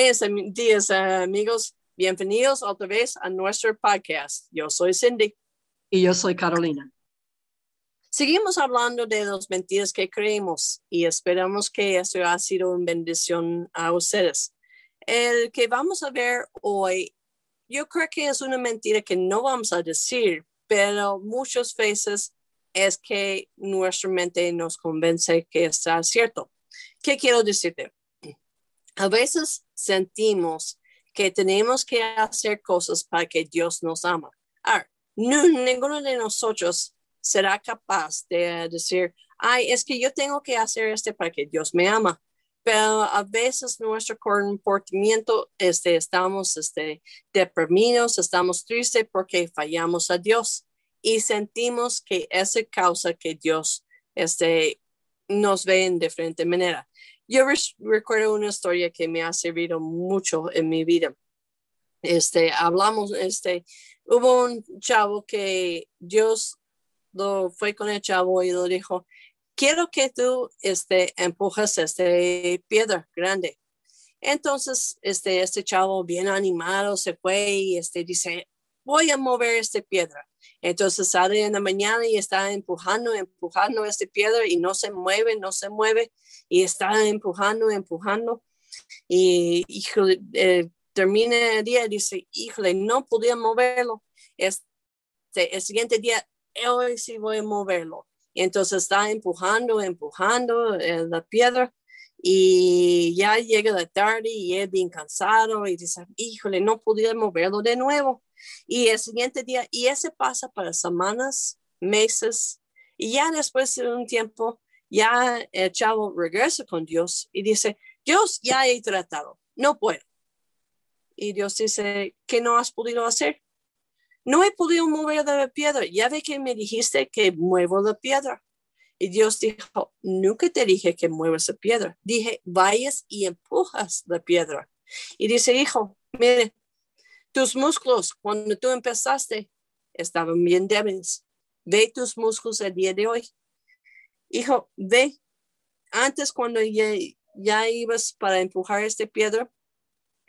Buenos días, amigos. Bienvenidos otra vez a nuestro podcast. Yo soy Cindy. Y yo soy Carolina. Seguimos hablando de las mentiras que creemos y esperamos que esto ha sido una bendición a ustedes. El que vamos a ver hoy, yo creo que es una mentira que no vamos a decir, pero muchas veces es que nuestra mente nos convence que está cierto. ¿Qué quiero decirte? A veces sentimos que tenemos que hacer cosas para que Dios nos ama. Ahora, ninguno de nosotros será capaz de decir, ay, es que yo tengo que hacer este para que Dios me ama. Pero a veces nuestro comportamiento, este, estamos este, deprimidos, estamos tristes porque fallamos a Dios y sentimos que esa causa que Dios este, nos ve en diferente manera. Yo recuerdo una historia que me ha servido mucho en mi vida. Este, hablamos, este, hubo un chavo que Dios lo fue con el chavo y lo dijo, quiero que tú este, empujas este piedra grande. Entonces, este, este chavo bien animado se fue y este, dice, voy a mover esta piedra. Entonces sale en la mañana y está empujando, empujando esta piedra y no se mueve, no se mueve y está empujando, empujando. Y híjole, eh, termina el día y dice, híjole, no podía moverlo. Este, el siguiente día, hoy sí voy a moverlo. Y entonces está empujando, empujando eh, la piedra y ya llega la tarde y es bien cansado y dice, híjole, no podía moverlo de nuevo. Y el siguiente día, y ese pasa para semanas, meses, y ya después de un tiempo, ya el chavo regresa con Dios y dice, Dios, ya he tratado, no puedo. Y Dios dice, ¿qué no has podido hacer? No he podido mover la piedra. Ya ve que me dijiste que muevo la piedra. Y Dios dijo, nunca te dije que muevas la piedra. Dije, vayas y empujas la piedra. Y dice, hijo, mire, tus músculos cuando tú empezaste estaban bien débiles. Ve tus músculos el día de hoy. Hijo, ve. Antes cuando ya, ibas para empujar esta piedra,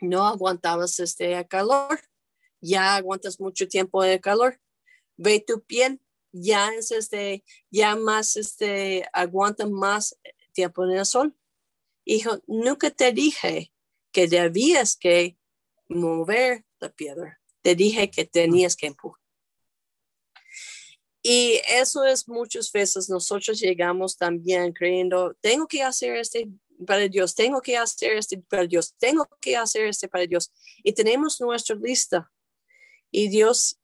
no aguantabas este calor. Ya aguantas mucho tiempo de calor. Ve tu piel, ya es este, ya más este, aguanta más tiempo en el sol. Hijo, nunca te dije que debías que mover la piedra. Te dije que tenías que empujar. Y eso es muchas veces nosotros llegamos también creyendo, tengo que hacer este para Dios, tengo que hacer este para Dios, tengo que hacer este para Dios. Y tenemos nuestra lista. Y Dios,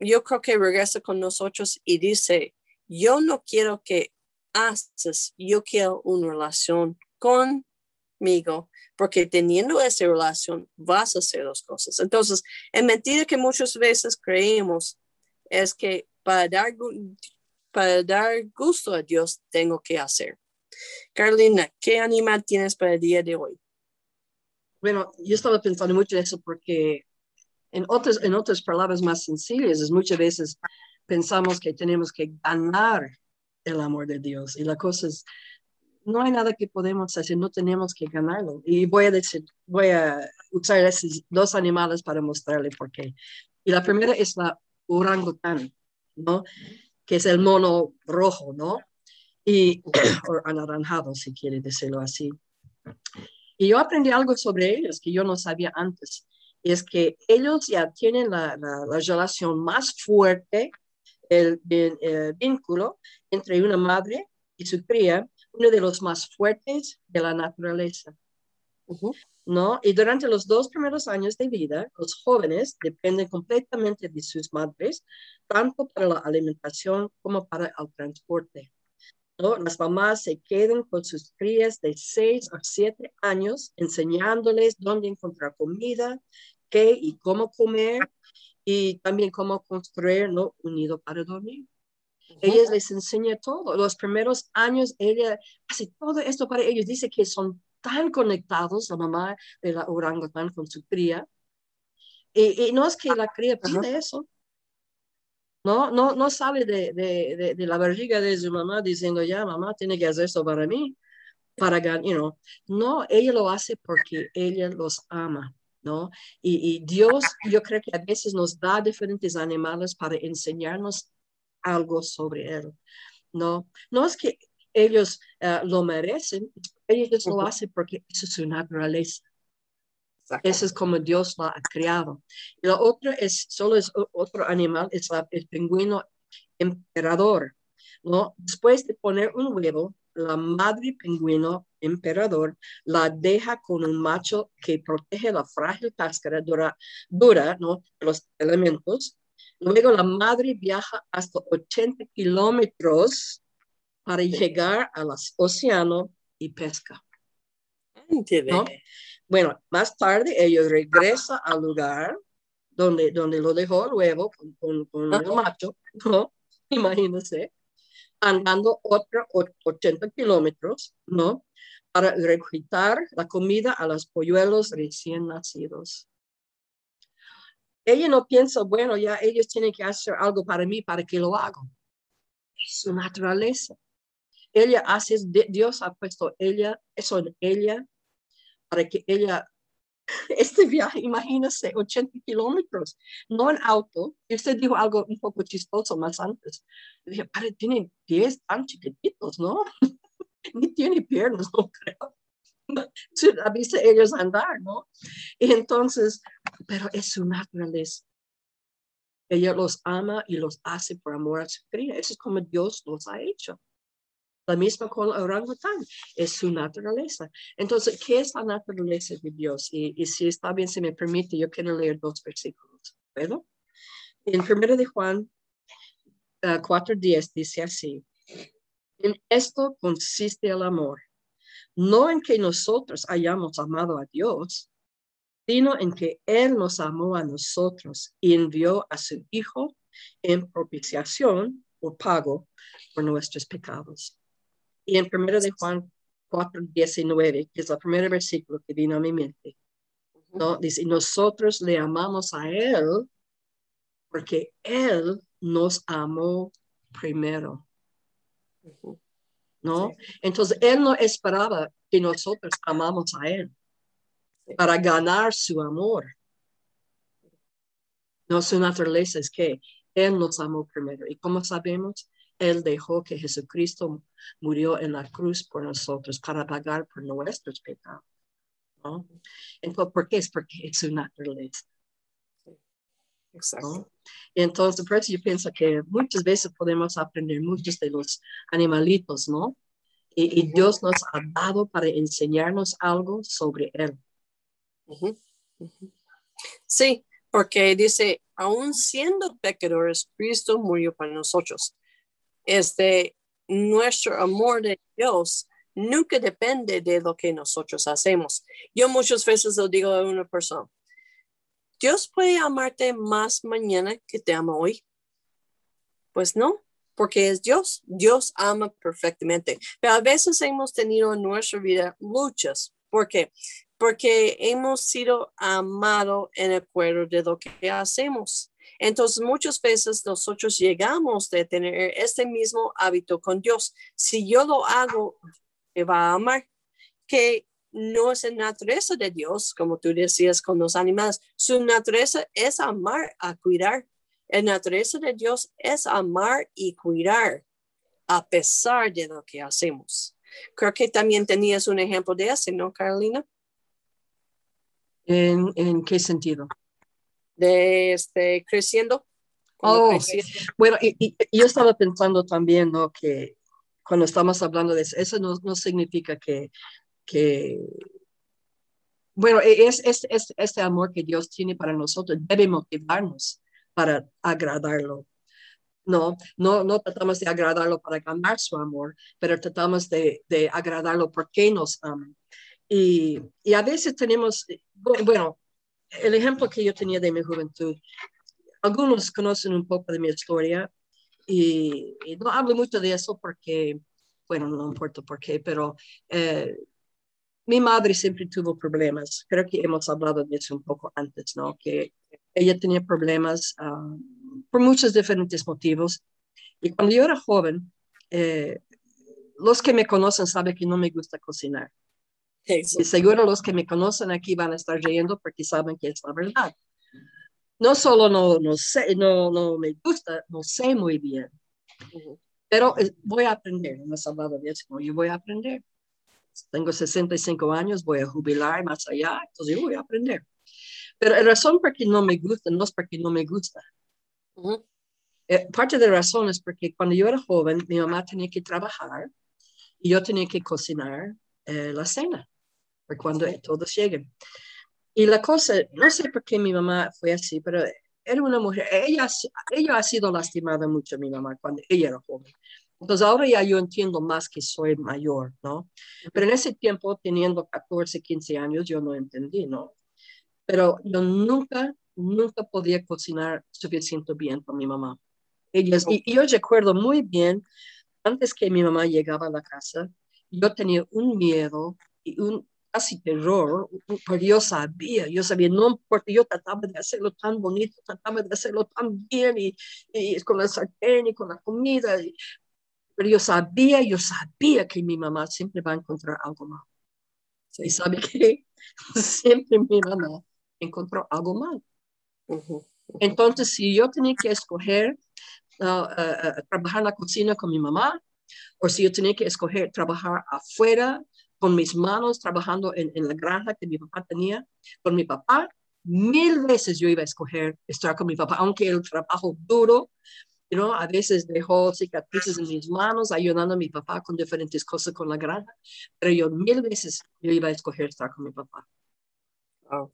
yo creo que regresa con nosotros y dice, yo no quiero que haces, yo quiero una relación conmigo porque teniendo esa relación vas a hacer las cosas. Entonces, en mentira que muchas veces creemos es que para dar, para dar gusto a Dios tengo que hacer. Carolina, ¿qué animal tienes para el día de hoy? Bueno, yo estaba pensando mucho en eso porque en otras, en otras palabras más sencillas, muchas veces pensamos que tenemos que ganar el amor de Dios y la cosa es no hay nada que podemos hacer, no tenemos que ganarlo. Y voy a decir, voy a usar esos dos animales para mostrarle por qué. Y la primera es la orangután, ¿no? Que es el mono rojo, ¿no? Y, o anaranjado, si quiere decirlo así. Y yo aprendí algo sobre ellos que yo no sabía antes. Es que ellos ya tienen la, la, relación más fuerte, el, el vínculo entre una madre y su cría, uno de los más fuertes de la naturaleza. ¿No? Y durante los dos primeros años de vida, los jóvenes dependen completamente de sus madres, tanto para la alimentación como para el transporte. ¿no? Las mamás se quedan con sus crías de 6 a 7 años enseñándoles dónde encontrar comida, qué y cómo comer y también cómo construir ¿no? un nido para dormir. Ella les enseña todo. Los primeros años, ella hace todo esto para ellos. Dice que son tan conectados, la mamá de la orangután con su cría. Y, no es que la cría pide eso. No, no, no sale de, de, de, la barriga de su mamá diciendo, ya, mamá, tiene que hacer esto para mí. para ganar, you know. No, ella lo hace porque ella los ama. ¿No? Y, y Dios, yo creo que a veces nos da diferentes animales para enseñarnos algo sobre él. No, no es que ellos uh, lo merecen, ellos lo hacen porque eso es su naturaleza. Eso es como Dios lo ha creado. Y lo otro es, solo es otro animal, es la, el pingüino emperador. ¿no? Después de poner un huevo, la madre pingüino emperador la deja con un macho que protege la frágil cáscara dura, dura ¿no? los elementos. Luego la madre viaja hasta 80 kilómetros para llegar al océano y pesca. ¿no? Bueno, más tarde ellos regresan al lugar donde, donde lo dejó luego con, con, el macho, ¿no? Imagínense, andando otros 80 kilómetros, ¿no? Para reclutar la comida a los polluelos recién nacidos. Ella no piensa, bueno, ya ellos tienen que hacer algo para mí para que lo haga. Es su naturaleza. Ella hace, Dios ha puesto ella, eso en ella para que ella, este viaje, imagínese, 80 kilómetros, no en auto. Y usted dijo algo un poco chistoso más antes. dije, padre, tiene pies tan chiquititos, ¿no? Ni tiene piernas, no creo. A ellos andar, ¿no? Y entonces, pero es su naturaleza. Ella los ama y los hace por amor a su cría. Eso es como Dios los ha hecho. La misma con el orangután, es su naturaleza. Entonces, ¿qué es la naturaleza de Dios? Y, si está bien, si me permite, yo quiero leer dos versículos. ¿Puedo? En 1 de Juan 4.10 uh, dice así, en esto consiste el amor, no en que nosotros hayamos amado a Dios, sino en que Él nos amó a nosotros y envió a su Hijo en propiciación o pago por nuestros pecados. Y en 1 de Juan 4, 19, que es el primer versículo que vino a mi mente, ¿no? Dice, nosotros le amamos a Él porque Él nos amó primero. ¿No? Entonces, Él no esperaba que nosotros amamos a Él para ganar su amor. No, su naturaleza es que Él nos amó primero. ¿Y como sabemos? Él dejó que Jesucristo murió en la cruz por nosotros para pagar por nuestros pecados. ¿no? Entonces, ¿por qué? Es porque es su naturaleza. Exacto. Entonces, por eso yo pienso que muchas veces podemos aprender muchos de los animalitos, ¿no? Y, Dios nos ha dado para enseñarnos algo sobre Él. Sí, porque dice, aún siendo pecadores, Cristo murió para nosotros este, nuestro amor de Dios nunca depende de lo que nosotros hacemos. Yo muchas veces lo digo a una persona, Dios puede amarte más mañana que te ama hoy. Pues no, porque es Dios. Dios ama perfectamente. Pero a veces hemos tenido en nuestra vida luchas. ¿Por qué? Porque hemos sido amados en acuerdo de lo que hacemos. Entonces, muchas veces nosotros llegamos de tener este mismo hábito con Dios. Si yo lo hago, me va a amar, que no es la naturaleza de Dios, como tú decías con los animales. Su naturaleza es amar, a cuidar. La naturaleza de Dios es amar y cuidar a pesar de lo que hacemos. Creo que también tenías un ejemplo de eso, ¿no, Carolina? ¿En, en qué sentido? De este, creciendo. Oh, bueno, y, yo estaba pensando también, ¿no? Que cuando estamos hablando de eso, eso no, no significa que, que, bueno, e, es, es, es, este amor que Dios tiene para nosotros debe motivarnos para agradarlo. No, no, no tratamos de agradarlo para ganar su amor, pero tratamos de, de agradarlo porque nos ama. Y, y a veces tenemos, bueno, el ejemplo que yo tenía de mi juventud, algunos conocen un poco de mi historia y, no hablo mucho de eso porque, bueno, no importa por qué, pero eh, mi madre siempre tuvo problemas. Creo que hemos hablado de eso un poco antes, ¿no? Que ella tenía problemas ah, por muchos diferentes motivos. Y cuando yo era joven, eh, los que me conocen saben que no me gusta cocinar. Y seguro los que me conocen aquí van a estar riendo porque saben que es la verdad. No solo no, no sé, no, no me gusta, no sé muy bien, pero eh, voy a aprender. No he hablado de eso, yo voy a aprender. Tengo 65 años, voy a jubilar más allá, entonces yo voy a aprender. Pero la razón por qué no me gusta no es porque no me gusta. Eh, parte de la razón es porque cuando yo era joven, mi mamá tenía que trabajar y yo tenía que cocinar eh, la cena para cuando todos lleguen. Y la cosa, no sé por qué mi mamá fue así, pero era una mujer, ella, ella ha sido lastimada mucho, mi mamá, cuando ella era joven. Entonces ahora ya yo entiendo más que soy mayor, ¿no? Pero en ese tiempo, teniendo 14, 15 años, yo no entendí, ¿no? Pero yo nunca, nunca podía cocinar suficiente bien con mi mamá. Ellas, y, y yo recuerdo muy bien, antes que mi mamá llegaba a la casa, yo tenía un miedo y un casi terror, pero yo sabía, yo sabía, no porque yo trataba de hacerlo tan bonito, trataba de hacerlo tan bien y, y con la sartén y con la comida, pero yo sabía, yo sabía que mi mamá siempre va a encontrar algo mal. Y sabe que siempre mi mamá encontró algo mal. Entonces, si yo tenía que escoger uh, uh, trabajar en la cocina con mi mamá, o si yo tenía que escoger trabajar afuera con mis manos, trabajando en, en la granja que mi papá tenía, con mi papá, mil veces yo iba a escoger estar con mi papá, aunque el trabajo duro, you a veces dejó cicatrices en mis manos, ayudando a mi papá con diferentes cosas con la granja, pero yo mil veces yo iba a escoger estar con mi papá.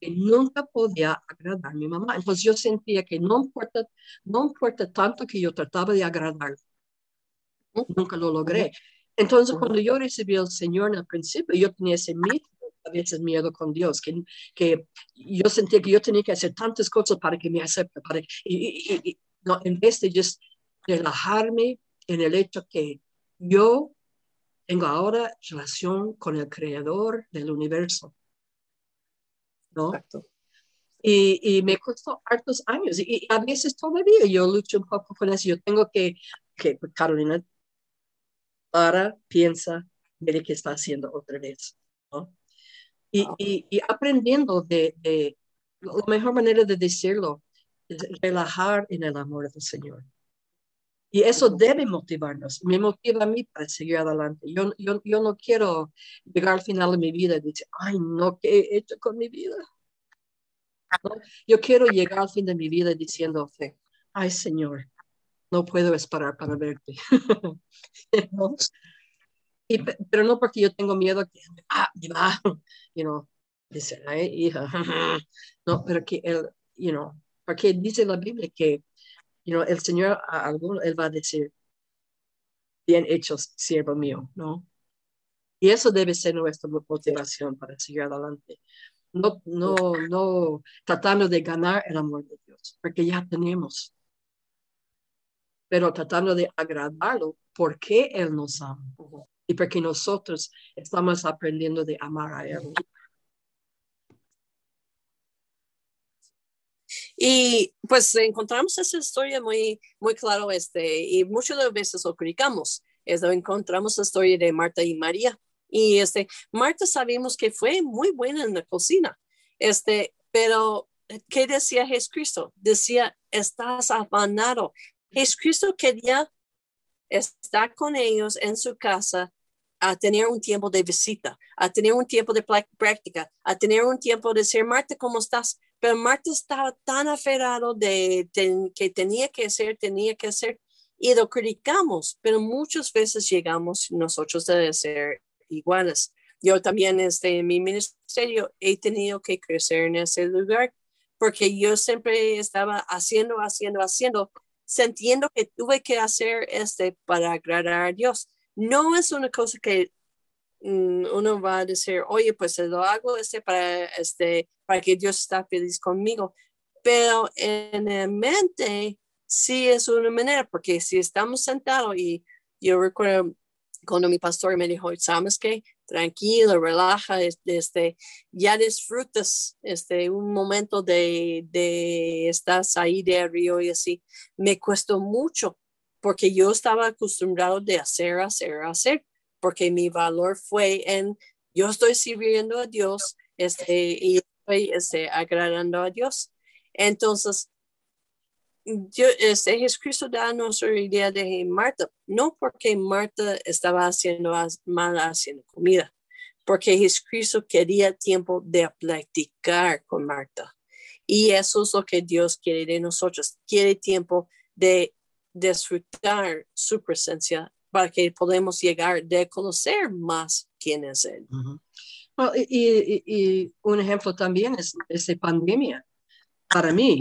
Y nunca podía agradar a mi mamá. Entonces yo sentía que no importa, no importa tanto que yo trataba de agradar, nunca lo logré. Entonces cuando yo recibí al Señor en el principio, yo tenía ese miedo, a veces miedo con Dios, que, que yo sentía que yo tenía que hacer tantas cosas para que me acepte, para, y, no, en vez de just relajarme en el hecho que yo tengo ahora relación con el creador del universo. ¿no? Y, y, me costó hartos años y, a veces todavía yo lucho un poco con eso. Yo tengo que, que Carolina, para, piensa, mire qué está haciendo otra vez. ¿no? Y, y, aprendiendo de, de, la mejor manera de decirlo es relajar en el amor del Señor. Y eso debe motivarnos, me motiva a mí para seguir adelante. Yo, yo, yo no quiero llegar al final de mi vida y decir, ay, no, ¿qué he hecho con mi vida? Yo quiero llegar al fin de mi vida diciendo, ay, Señor, no puedo esperar para verte. y, pero no porque yo tengo miedo que, ah, va, you know, dice, ay, hija, no, pero que él, you know, porque dice la Biblia que you know, el Señor a alguno, Él va a decir, bien hecho, siervo mío, ¿no? Y eso debe ser nuestra motivación para seguir adelante. No, no, no tratando de ganar el amor de Dios, porque ya tenemos, pero tratando de agradarlo porque Él nos ama y porque nosotros estamos aprendiendo de amar a Él. Y pues encontramos esa historia muy, muy claro, este, y muchas de las veces lo criticamos. Este, encontramos la historia de Marta y María. Y este, Marta sabemos que fue muy buena en la cocina, este, pero ¿qué decía Jesucristo? Decía, estás afanado. Jesucristo quería estar con ellos en su casa a tener un tiempo de visita, a tener un tiempo de práctica, a tener un tiempo de decir, Marta, ¿cómo estás? Pero Marta estaba tan aferrado de, que tenía que hacer, tenía que hacer, y lo criticamos, pero muchas veces llegamos nosotros a ser iguales. Yo también desde mi ministerio he tenido que crecer en ese lugar porque yo siempre estaba haciendo, haciendo, haciendo, sintiendo que tuve que hacer este para agradar a Dios. No es una cosa que Mm, uno va a decir, oye, pues lo hago este para, este, para que Dios está feliz conmigo. Pero en la mente sí es una manera, porque si estamos sentados y yo recuerdo cuando mi pastor me dijo, ¿sabes qué? Tranquilo, relaja, este, ya disfrutas este, un momento de, de estás ahí de río y así. Me costó mucho porque yo estaba acostumbrado de hacer, hacer, hacer porque mi valor fue en yo estoy sirviendo a Dios este, y estoy este, agradando a Dios. Entonces, yo, este, Jesucristo da nuestra idea de Marta, no porque Marta estaba haciendo mal haciendo comida, porque Jesucristo quería tiempo de platicar con Marta. Y eso es lo que Dios quiere de nosotros. Quiere tiempo de disfrutar su presencia para que podamos llegar de conocer más quién es Él. y, un ejemplo también es esta pandemia. Para mí,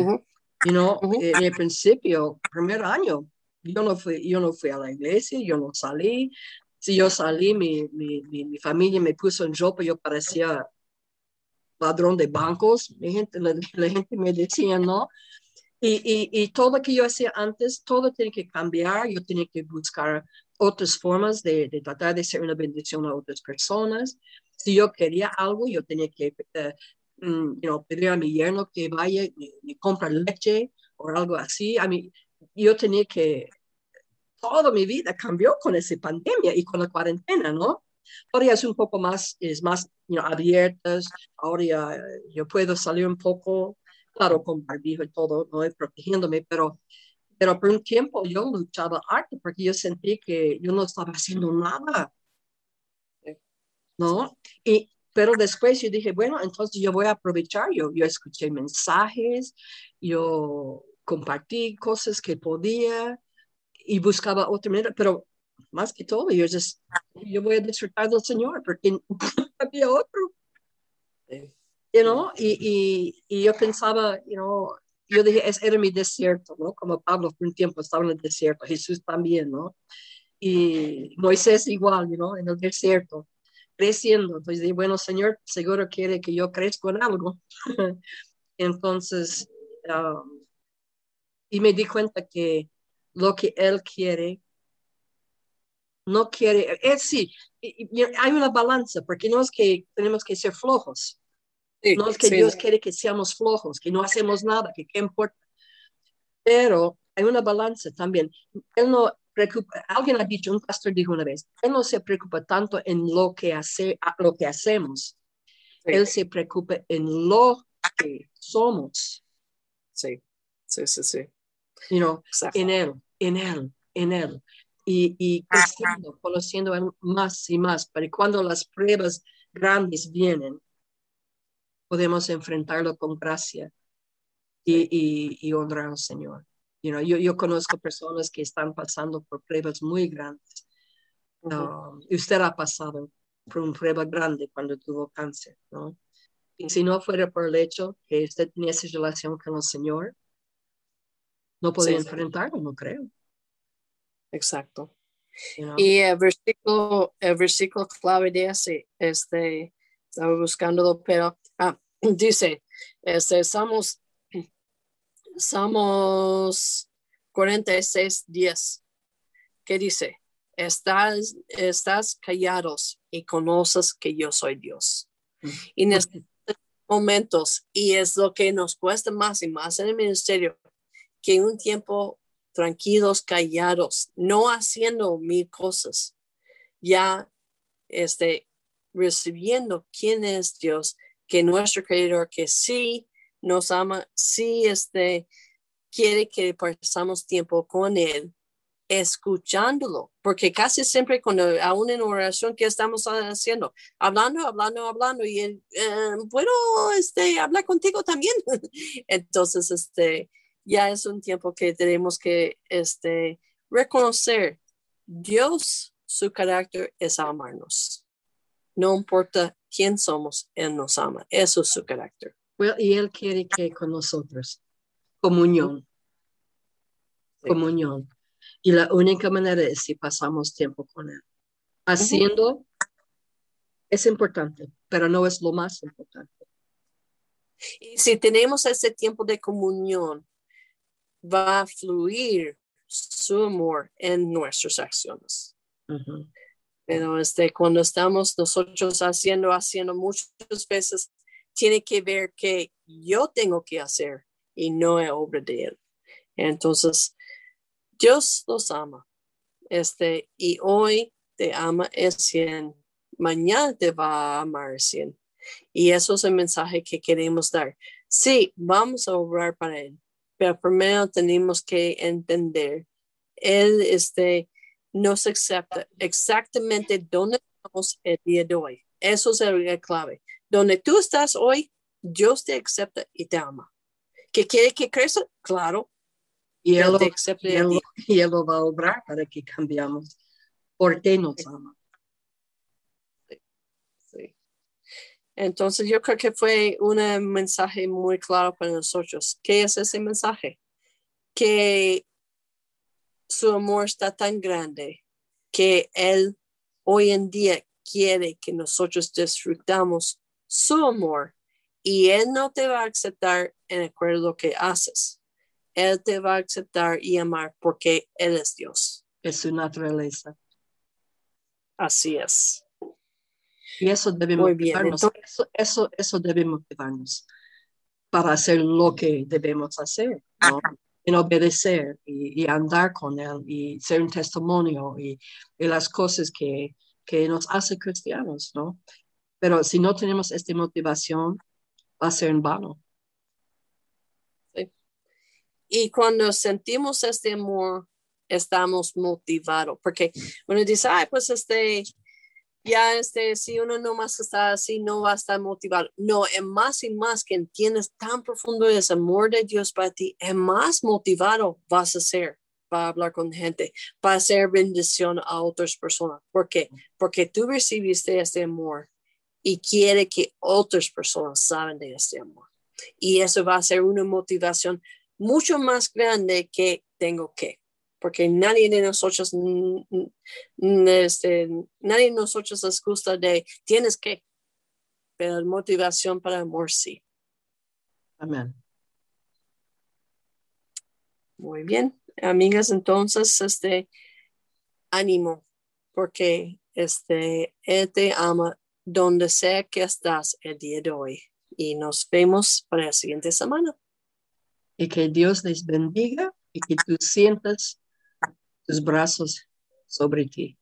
you know, en el principio, primer año, yo no, fui, yo no fui a la iglesia, yo no salí. Si yo salí, mi, mi, mi, familia me puso en ropa, yo parecía ladrón de bancos. Mi gente, la, la gente me decía, no, y, y, y, todo lo que yo hacía antes, todo tiene que cambiar. Yo tenía que buscar otras formas de, de, tratar de ser una bendición a otras personas. Si yo quería algo, yo tenía que uh, pedir a mi yerno que vaya y, y compre leche o algo así. A mí, yo tenía que, toda mi vida cambió con esa pandemia y con la cuarentena, ¿no? Ahora ya es un poco más, es más you know, abiertas, ahora ya yo puedo salir un poco, claro, con barbijo y todo, no protegiéndome, pero pero por un tiempo yo luchaba harto porque yo sentí que yo no estaba haciendo nada. ¿No? Y, pero después yo dije, bueno, entonces yo voy a aprovechar. Yo, yo escuché mensajes, yo compartí cosas que podía y buscaba otra manera, pero más que todo, yo, just, yo voy a disfrutar del Señor porque había otro. You know? y, y, y, yo pensaba, you know, yo dije, es, era mi desierto, ¿no? Como Pablo por un tiempo estaba en el desierto, Jesús también, ¿no? Y Moisés igual, ¿no? En el desierto, creciendo. Entonces dije, bueno, Señor, seguro quiere que yo crezca en algo. Entonces, um, y me di cuenta que lo que Él quiere, no quiere, es sí, hay una balanza, porque no es que tenemos que ser flojos, no es que Dios quiere que seamos flojos, que no hacemos nada, que qué importa. Pero hay una balanza también. Él no preocupa, alguien ha dicho, un pastor dijo una vez, él no se preocupa tanto en lo que, hace, lo que hacemos, él se preocupa en lo que somos. Sí, sí, sí, sí. You en él, en él, en él. Y, y creciendo, conociendo más y más, para cuando las pruebas grandes vienen, podemos enfrentarlo con gracia y, y, y honrar al Señor. You know, yo, yo conozco personas que están pasando por pruebas muy grandes. Um, usted ha pasado por una prueba grande cuando tuvo cáncer, ¿no? Y si no fuera por el hecho que usted tenía esa relación con el Señor, no podía enfrentarlo, no creo. Exacto. Y el versículo, el versículo clave de ese, este, estaba buscándolo, pero ah, dice, este, Salmos, Salmos 46, 10, que dice, estás, estás callados y conoces que yo soy Dios. Y en estos momentos, y es lo que nos cuesta más y más en el ministerio, que un tiempo tranquilos, callados, no haciendo mil cosas, ya este, recibiendo quién es Dios, que nuestro creador, que sí nos ama, sí este, quiere que pasamos tiempo con él, escuchándolo, porque casi siempre cuando aún en oración que estamos haciendo, hablando, hablando, hablando y él, eh, bueno, este, hablar contigo también. Entonces, este, ya es un tiempo que tenemos que, este, reconocer Dios, su carácter es amarnos. No importa quién somos, Él nos ama. Eso es su carácter. Y Él quiere que con nosotros, comunión. Comunión. Y la única manera es si pasamos tiempo con Él. Haciendo es importante, pero no es lo más importante. Y si tenemos ese tiempo de comunión, va a fluir su amor en nuestras acciones. Pero este, cuando estamos nosotros haciendo, haciendo muchas veces, tiene que ver que yo tengo que hacer y no es obra de Él. Entonces, Dios los ama. Este, y hoy te ama es 100, mañana te va a amar 100. Y eso es el mensaje que queremos dar. Sí, vamos a obrar para Él, pero primero tenemos que entender, Él este, nos acepta exactamente donde estamos el día de hoy. Eso es la clave. Donde tú estás hoy, Dios te acepta y te ama. ¿Que quiere que crezca? Claro. Y él, te acepta y, él, y él lo va a obrar para que cambiamos. Porque nos ama. Entonces yo creo que fue un mensaje muy claro para nosotros. ¿Qué es ese mensaje? Que su amor está tan grande que Él hoy en día quiere que nosotros disfrutamos su amor y Él no te va a aceptar en acuerdo a lo que haces. Él te va a aceptar y amar porque Él es Dios. Es su naturaleza. Así es. Y eso debe motivarnos. eso, eso, eso debe motivarnos para hacer lo que debemos hacer, ¿no? en obedecer y, andar con Él y ser un testimonio y, las cosas que, que, nos hace cristianos, ¿no? Pero si no tenemos esta motivación, va a ser en vano. Sí. Y cuando sentimos este amor, estamos motivados, porque uno dice, ay, pues este, ya este, si uno no más está así, no va a estar motivado. No, es más y más que entiendes tan profundo ese amor de Dios para ti, es más motivado vas a ser para hablar con gente, para hacer bendición a otras personas. ¿Por qué? Porque tú recibiste este amor y quiere que otras personas saben de este amor. Y eso va a ser una motivación mucho más grande que tengo que porque nadie de nosotros, este, nadie de nosotros nos gusta de tienes que, pero motivación para amor sí. Amén. Muy bien, amigas, entonces, este, ánimo, porque este, Él te ama donde sea que estás el día de hoy. Y nos vemos para la siguiente semana. Y que Dios les bendiga y que tú sientas tus brazos sobre ti.